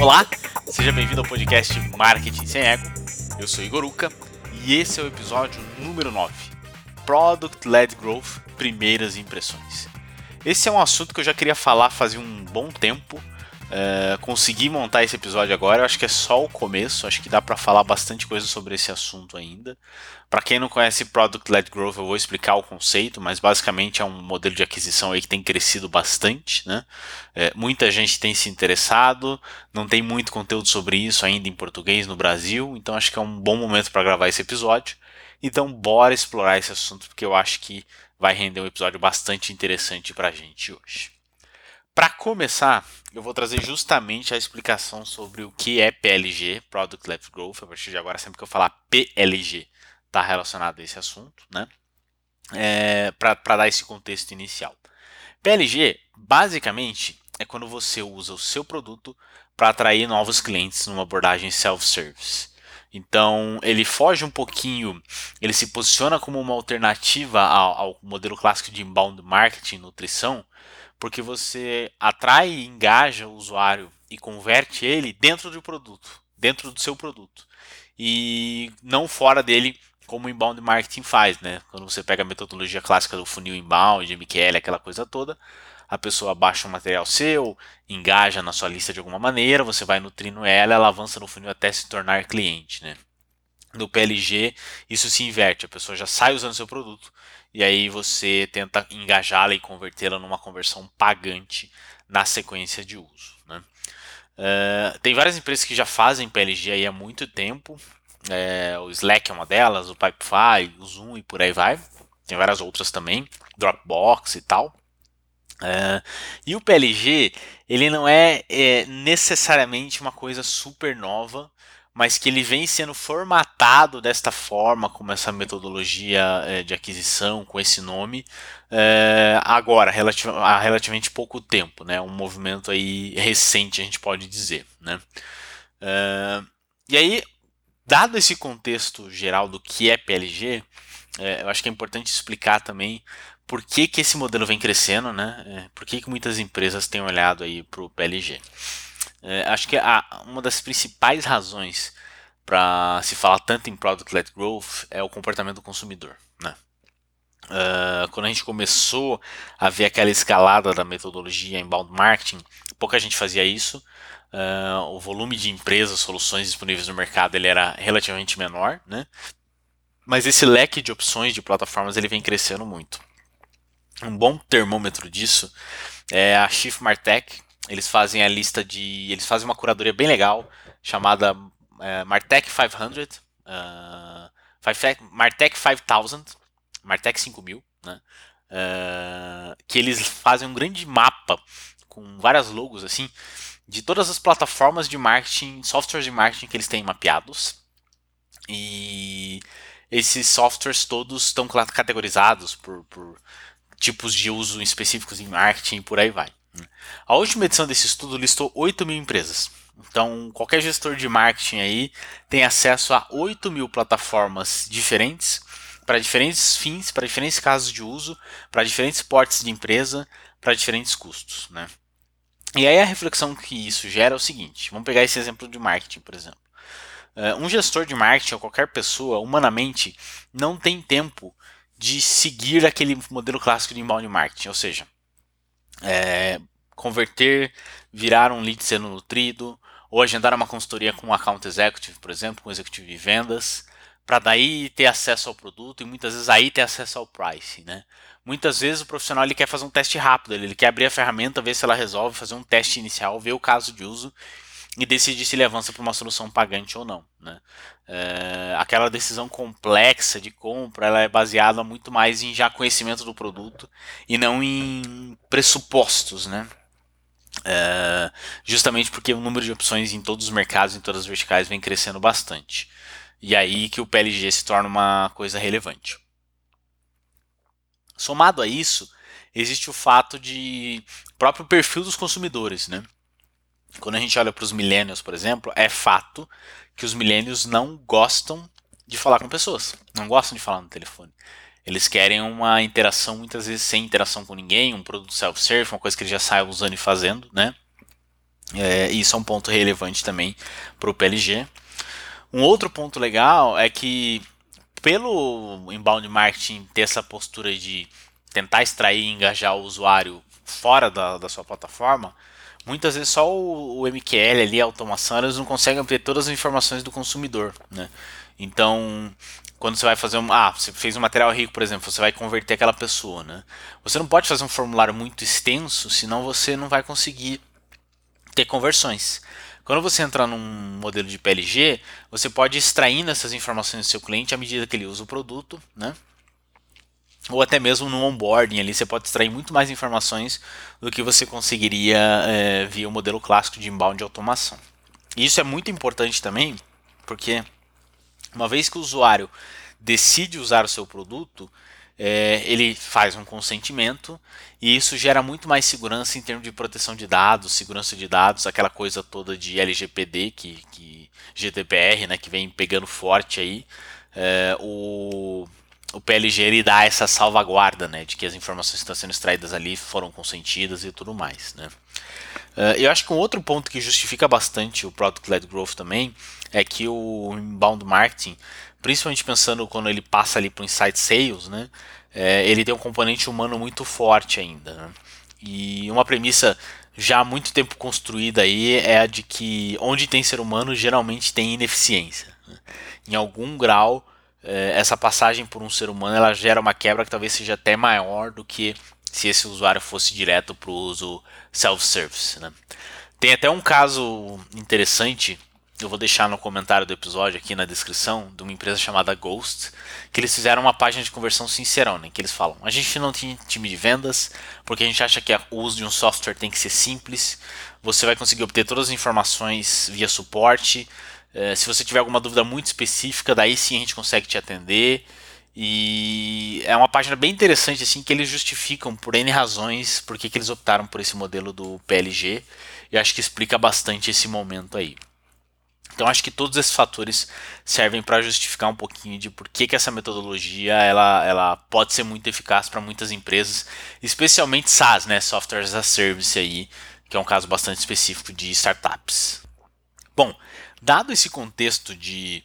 Olá, seja bem-vindo ao podcast Marketing Sem Ego. Eu sou Igor Uca e esse é o episódio número 9: Product Led Growth Primeiras Impressões. Esse é um assunto que eu já queria falar fazia um bom tempo. Uh, consegui montar esse episódio agora, eu acho que é só o começo, acho que dá para falar bastante coisa sobre esse assunto ainda. Para quem não conhece Product Led Growth, eu vou explicar o conceito, mas basicamente é um modelo de aquisição aí que tem crescido bastante, né? É, muita gente tem se interessado, não tem muito conteúdo sobre isso ainda em português no Brasil, então acho que é um bom momento para gravar esse episódio. Então bora explorar esse assunto porque eu acho que vai render um episódio bastante interessante para a gente hoje. Para começar, eu vou trazer justamente a explicação sobre o que é PLG, Product Led Growth. A partir de agora, sempre que eu falar PLG, está relacionado a esse assunto, né? É, para dar esse contexto inicial. PLG, basicamente, é quando você usa o seu produto para atrair novos clientes numa abordagem self-service. Então, ele foge um pouquinho, ele se posiciona como uma alternativa ao, ao modelo clássico de inbound marketing nutrição, porque você atrai e engaja o usuário e converte ele dentro do produto, dentro do seu produto, e não fora dele como o inbound marketing faz, né? Quando você pega a metodologia clássica do funil inbound, MQL, aquela coisa toda, a pessoa baixa um material seu, engaja na sua lista de alguma maneira, você vai nutrindo ela, ela avança no funil até se tornar cliente, né? No PLG, isso se inverte, a pessoa já sai usando seu produto e aí você tenta engajá-la e convertê-la numa conversão pagante na sequência de uso. Né? Uh, tem várias empresas que já fazem PLG há muito tempo, é, o Slack é uma delas, o Pipefy, o Zoom e por aí vai. Tem várias outras também, Dropbox e tal. É, e o PLG, ele não é, é, necessariamente uma coisa super nova, mas que ele vem sendo formatado desta forma, como essa metodologia é, de aquisição, com esse nome, é, agora, relativ há relativamente pouco tempo, né? Um movimento aí recente, a gente pode dizer, né? É, e aí, Dado esse contexto geral do que é PLG, é, eu acho que é importante explicar também por que, que esse modelo vem crescendo, né? É, por que, que muitas empresas têm olhado aí para o PLG. É, acho que a, uma das principais razões para se falar tanto em Product-led Growth é o comportamento do consumidor. Né? Uh, quando a gente começou a ver aquela escalada da metodologia inbound marketing, pouca gente fazia isso. Uh, o volume de empresas, soluções disponíveis no mercado ele era relativamente menor, né? mas esse leque de opções de plataformas ele vem crescendo muito. Um bom termômetro disso é a Chief Martech. Eles fazem a lista de. Eles fazem uma curadoria bem legal chamada é, Martech 500, uh, Martech 5000, Martech 5000, né? Uh, que eles fazem um grande mapa com várias logos assim de todas as plataformas de marketing, softwares de marketing que eles têm mapeados. E esses softwares todos estão categorizados por, por tipos de uso específicos em marketing e por aí vai. A última edição desse estudo listou 8 mil empresas. Então, qualquer gestor de marketing aí tem acesso a 8 mil plataformas diferentes, para diferentes fins, para diferentes casos de uso, para diferentes portes de empresa, para diferentes custos. Né? E aí a reflexão que isso gera é o seguinte: vamos pegar esse exemplo de marketing, por exemplo. Uh, um gestor de marketing ou qualquer pessoa, humanamente, não tem tempo de seguir aquele modelo clássico de inbound marketing, ou seja, é, converter, virar um lead sendo nutrido, ou agendar uma consultoria com um account executive, por exemplo, com executivo de vendas, para daí ter acesso ao produto e muitas vezes aí ter acesso ao price, né? Muitas vezes o profissional ele quer fazer um teste rápido, ele quer abrir a ferramenta, ver se ela resolve, fazer um teste inicial, ver o caso de uso e decidir se ele avança para uma solução pagante ou não. Né? É, aquela decisão complexa de compra ela é baseada muito mais em já conhecimento do produto e não em pressupostos. Né? É, justamente porque o número de opções em todos os mercados, em todas as verticais, vem crescendo bastante. E aí que o PLG se torna uma coisa relevante. Somado a isso, existe o fato de próprio perfil dos consumidores, né? Quando a gente olha para os millennials, por exemplo, é fato que os millennials não gostam de falar com pessoas, não gostam de falar no telefone. Eles querem uma interação muitas vezes sem interação com ninguém, um produto self-serve, uma coisa que eles já saem usando e fazendo, né? É, isso é um ponto relevante também para o PLG. Um outro ponto legal é que pelo inbound marketing ter essa postura de tentar extrair e engajar o usuário fora da, da sua plataforma, muitas vezes só o, MQL ali, a automação, eles não conseguem obter todas as informações do consumidor, né? Então, quando você vai fazer um, ah, você fez um material rico, por exemplo, você vai converter aquela pessoa, né? Você não pode fazer um formulário muito extenso, senão você não vai conseguir ter conversões. Quando você entra num modelo de PLG, você pode ir extraindo essas informações do seu cliente à medida que ele usa o produto, né? Ou até mesmo no onboarding ali, você pode extrair muito mais informações do que você conseguiria é, via o modelo clássico de inbound de automação. E isso é muito importante também, porque uma vez que o usuário decide usar o seu produto, é, ele faz um consentimento e isso gera muito mais segurança em termos de proteção de dados, segurança de dados, aquela coisa toda de LGPD, que, que GDPR, né, que vem pegando forte aí. É, o, o PLG ele dá essa salvaguarda, né, de que as informações que estão sendo extraídas ali foram consentidas e tudo mais, né. Uh, eu acho que um outro ponto que justifica bastante o Product-Led Growth também é que o inbound marketing principalmente pensando quando ele passa ali para o Insight Sales, né? É, ele tem um componente humano muito forte ainda. Né? E uma premissa já há muito tempo construída aí é a de que onde tem ser humano geralmente tem ineficiência. Né? Em algum grau, essa passagem por um ser humano ela gera uma quebra que talvez seja até maior do que se esse usuário fosse direto para o uso self-service. Né? Tem até um caso interessante eu vou deixar no comentário do episódio aqui na descrição de uma empresa chamada Ghost, que eles fizeram uma página de conversão sincerona, em que eles falam: a gente não tem time de vendas, porque a gente acha que o uso de um software tem que ser simples, você vai conseguir obter todas as informações via suporte. Eh, se você tiver alguma dúvida muito específica, daí sim a gente consegue te atender. E é uma página bem interessante assim que eles justificam por N razões por que eles optaram por esse modelo do PLG. E acho que explica bastante esse momento aí. Então acho que todos esses fatores servem para justificar um pouquinho de por que, que essa metodologia ela, ela pode ser muito eficaz para muitas empresas, especialmente SaaS, né, Software as a Service aí, que é um caso bastante específico de startups. Bom, dado esse contexto de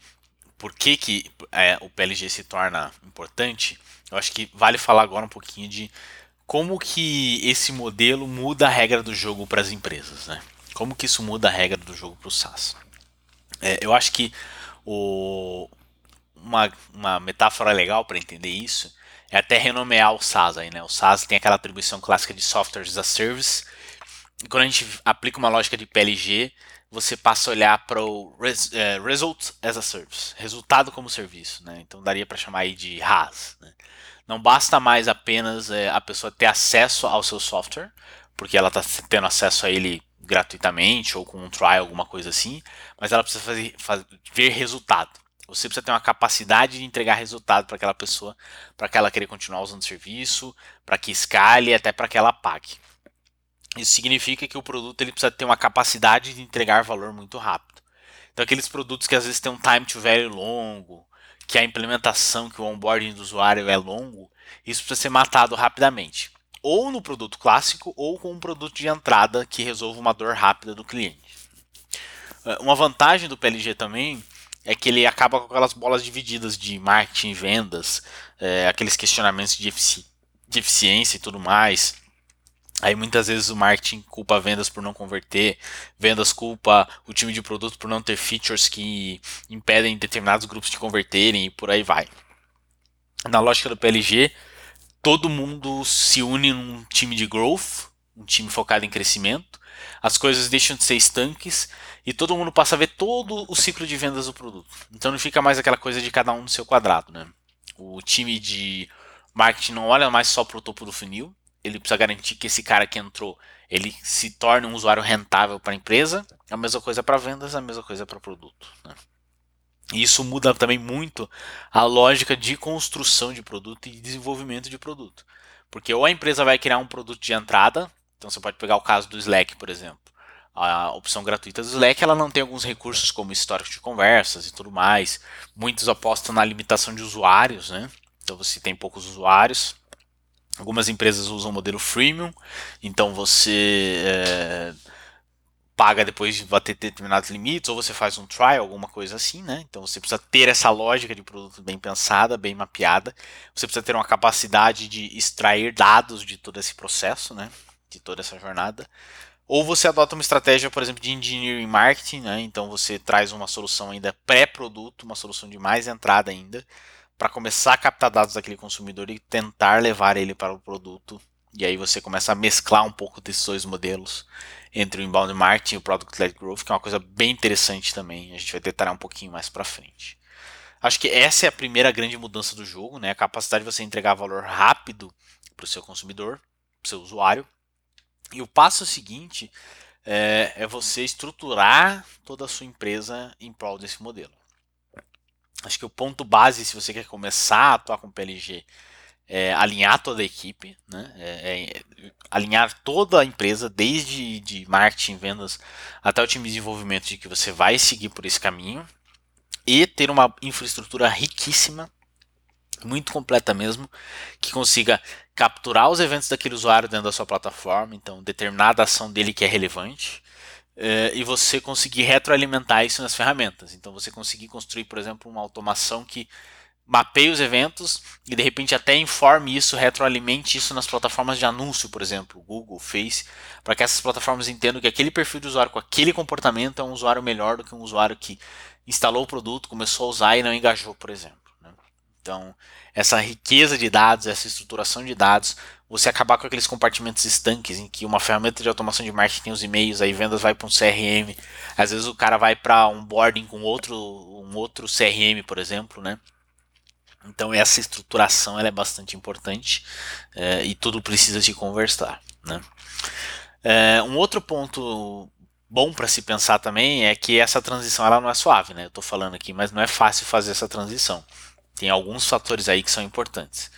por que, que é, o PLG se torna importante, eu acho que vale falar agora um pouquinho de como que esse modelo muda a regra do jogo para as empresas, né? Como que isso muda a regra do jogo para o SaaS? É, eu acho que o, uma, uma metáfora legal para entender isso é até renomear o SaaS aí, né? O SaaS tem aquela atribuição clássica de Software as a Service. Quando a gente aplica uma lógica de PLG, você passa a olhar para o res, é, Result as a Service, resultado como serviço, né? Então daria para chamar aí de RAS. Né? Não basta mais apenas é, a pessoa ter acesso ao seu software, porque ela está tendo acesso a ele gratuitamente ou com um trial, alguma coisa assim, mas ela precisa fazer, fazer, ver resultado. Você precisa ter uma capacidade de entregar resultado para aquela pessoa, para que ela querer continuar usando o serviço, para que escale, até para que ela pague. Isso significa que o produto ele precisa ter uma capacidade de entregar valor muito rápido. Então aqueles produtos que às vezes têm um time to value longo, que a implementação, que o onboarding do usuário é longo, isso precisa ser matado rapidamente ou no produto clássico ou com um produto de entrada que resolva uma dor rápida do cliente. É, uma vantagem do PLG também é que ele acaba com aquelas bolas divididas de marketing e vendas, é, aqueles questionamentos de, efici de eficiência e tudo mais. Aí muitas vezes o marketing culpa vendas por não converter, vendas culpa o time de produto por não ter features que impedem determinados grupos de converterem e por aí vai. Na lógica do PLG, todo mundo se une num time de growth, um time focado em crescimento, as coisas deixam de ser estanques e todo mundo passa a ver todo o ciclo de vendas do produto. Então não fica mais aquela coisa de cada um no seu quadrado, né? O time de marketing não olha mais só para o topo do funil, ele precisa garantir que esse cara que entrou, ele se torne um usuário rentável para a empresa. A mesma coisa para vendas, a mesma coisa para produto. Né? E isso muda também muito a lógica de construção de produto e desenvolvimento de produto. Porque ou a empresa vai criar um produto de entrada, então você pode pegar o caso do Slack, por exemplo. A opção gratuita do Slack ela não tem alguns recursos como histórico de conversas e tudo mais. Muitos apostam na limitação de usuários, né? Então você tem poucos usuários. Algumas empresas usam o modelo freemium, então você é, paga depois de bater determinados limites, ou você faz um trial, alguma coisa assim, né? Então você precisa ter essa lógica de produto bem pensada, bem mapeada. Você precisa ter uma capacidade de extrair dados de todo esse processo, né? De toda essa jornada. Ou você adota uma estratégia, por exemplo, de engineering marketing, né? Então você traz uma solução ainda pré-produto, uma solução de mais entrada ainda, para começar a captar dados daquele consumidor e tentar levar ele para o produto. E aí você começa a mesclar um pouco desses dois modelos entre o inbound marketing e o product led growth, que é uma coisa bem interessante também. A gente vai detalhar um pouquinho mais para frente. Acho que essa é a primeira grande mudança do jogo, né? A capacidade de você entregar valor rápido para o seu consumidor, para o seu usuário. E o passo seguinte é, é, você estruturar toda a sua empresa em prol desse modelo. Acho que o ponto base, se você quer começar a atuar com PLG, é, alinhar toda a equipe, né? É, é, alinhar toda a empresa, desde de marketing, vendas, até o time de desenvolvimento, de que você vai seguir por esse caminho. E ter uma infraestrutura riquíssima, muito completa mesmo, que consiga capturar os eventos daquele usuário dentro da sua plataforma, então determinada ação dele que é relevante, é, e você conseguir retroalimentar isso nas ferramentas. Então você conseguir construir, por exemplo, uma automação que mapeie os eventos e de repente até informe isso, retroalimente isso nas plataformas de anúncio, por exemplo, Google, Face, para que essas plataformas entendam que aquele perfil de usuário com aquele comportamento é um usuário melhor do que um usuário que instalou o produto, começou a usar e não engajou, por exemplo. Então, essa riqueza de dados, essa estruturação de dados, você acabar com aqueles compartimentos estanques em que uma ferramenta de automação de marketing tem os e-mails, aí vendas vai para um CRM, às vezes o cara vai para um boarding com outro, um outro CRM, por exemplo, né? Então essa estruturação é bastante importante é, e tudo precisa de conversar. Né? É, um outro ponto bom para se pensar também é que essa transição ela não é suave, né? Eu estou falando aqui, mas não é fácil fazer essa transição. Tem alguns fatores aí que são importantes.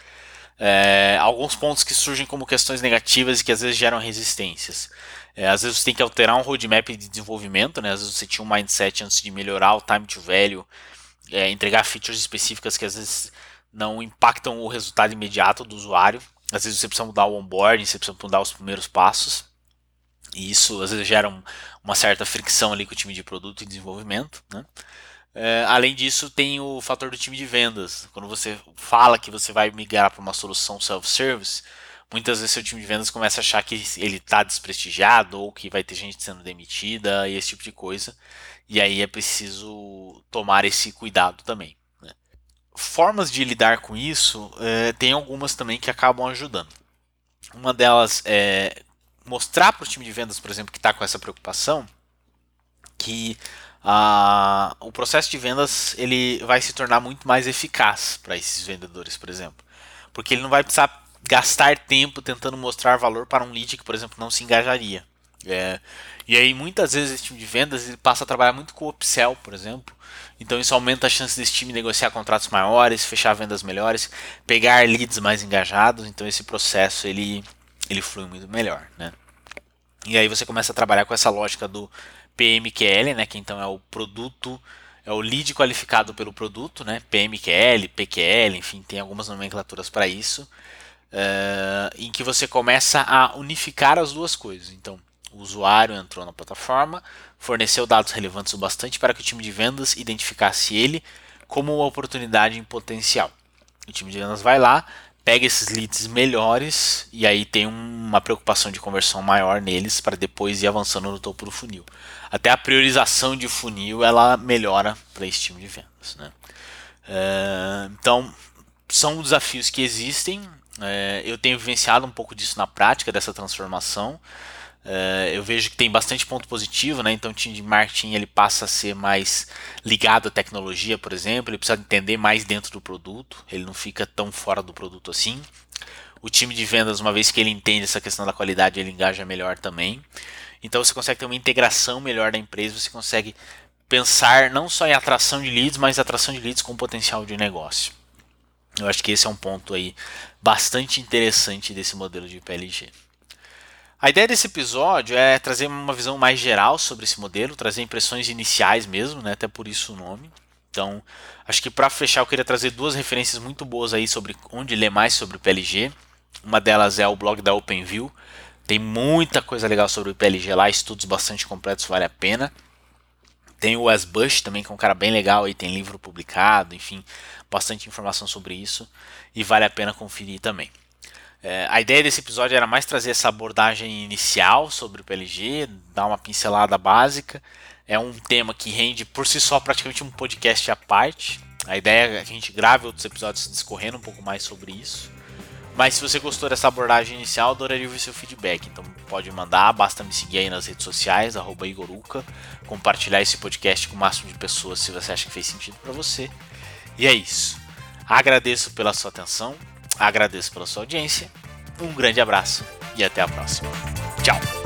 É, alguns pontos que surgem como questões negativas e que às vezes geram resistências. É, às vezes você tem que alterar um roadmap de desenvolvimento, né? às vezes você tinha um mindset antes de melhorar o time to value é, entregar features específicas que às vezes não impactam o resultado imediato do usuário. Às vezes você precisa mudar o onboarding, você precisa mudar os primeiros passos. E isso às vezes gera um, uma certa fricção ali com o time de produto e desenvolvimento. Né? É, além disso, tem o fator do time de vendas. Quando você fala que você vai migrar para uma solução self-service, muitas vezes seu time de vendas começa a achar que ele está desprestigiado ou que vai ter gente sendo demitida e esse tipo de coisa. E aí é preciso tomar esse cuidado também. Né? Formas de lidar com isso, é, tem algumas também que acabam ajudando. Uma delas é mostrar para o time de vendas, por exemplo, que está com essa preocupação, que o processo de vendas ele vai se tornar muito mais eficaz para esses vendedores, por exemplo. Porque ele não vai precisar gastar tempo tentando mostrar valor para um lead que, por exemplo, não se engajaria. É, e aí muitas vezes esse time de vendas ele passa a trabalhar muito com o upsell, por exemplo. Então isso aumenta a chance desse time negociar contratos maiores, fechar vendas melhores, pegar leads mais engajados. Então esse processo ele, ele flui muito melhor, né? E aí você começa a trabalhar com essa lógica do PMQL, né? Que então é o produto, é o lead qualificado pelo produto, né? PMQL, PQL, enfim, tem algumas nomenclaturas para isso. Uh, em que você começa a unificar as duas coisas. Então, o usuário entrou na plataforma, forneceu dados relevantes o bastante para que o time de vendas identificasse ele como uma oportunidade em potencial. O time de vendas vai lá, pega esses leads melhores e aí tem uma preocupação de conversão maior neles para depois ir avançando no topo do funil. Até a priorização de funil ela melhora para esse time de vendas. Né? Uh, então são desafios que existem. Uh, eu tenho vivenciado um pouco disso na prática dessa transformação. Uh, eu vejo que tem bastante ponto positivo, né? Então o time de marketing ele passa a ser mais ligado à tecnologia, por exemplo, ele precisa entender mais dentro do produto, ele não fica tão fora do produto assim. O time de vendas, uma vez que ele entende essa questão da qualidade, ele engaja melhor também. Então você consegue ter uma integração melhor da empresa, você consegue pensar não só em atração de leads, mas atração de leads com potencial de negócio. Eu acho que esse é um ponto aí bastante interessante desse modelo de PLG. A ideia desse episódio é trazer uma visão mais geral sobre esse modelo, trazer impressões iniciais mesmo, né? até por isso o nome. Então, acho que para fechar eu queria trazer duas referências muito boas aí sobre onde ler mais sobre o PLG. Uma delas é o blog da OpenView, Tem muita coisa legal sobre o PLG lá, estudos bastante completos, vale a pena. Tem o Wes Bush também, que é um cara bem legal, aí tem livro publicado, enfim, bastante informação sobre isso e vale a pena conferir também. É, a ideia desse episódio era mais trazer essa abordagem inicial sobre o PLG, dar uma pincelada básica. É um tema que rende por si só praticamente um podcast à parte. A ideia é que a gente grave outros episódios discorrendo um pouco mais sobre isso. Mas se você gostou dessa abordagem inicial, adoraria ouvir seu feedback. Então pode mandar, basta me seguir aí nas redes sociais, Igoruca, compartilhar esse podcast com o máximo de pessoas se você acha que fez sentido para você. E é isso. Agradeço pela sua atenção, agradeço pela sua audiência, um grande abraço e até a próxima. Tchau!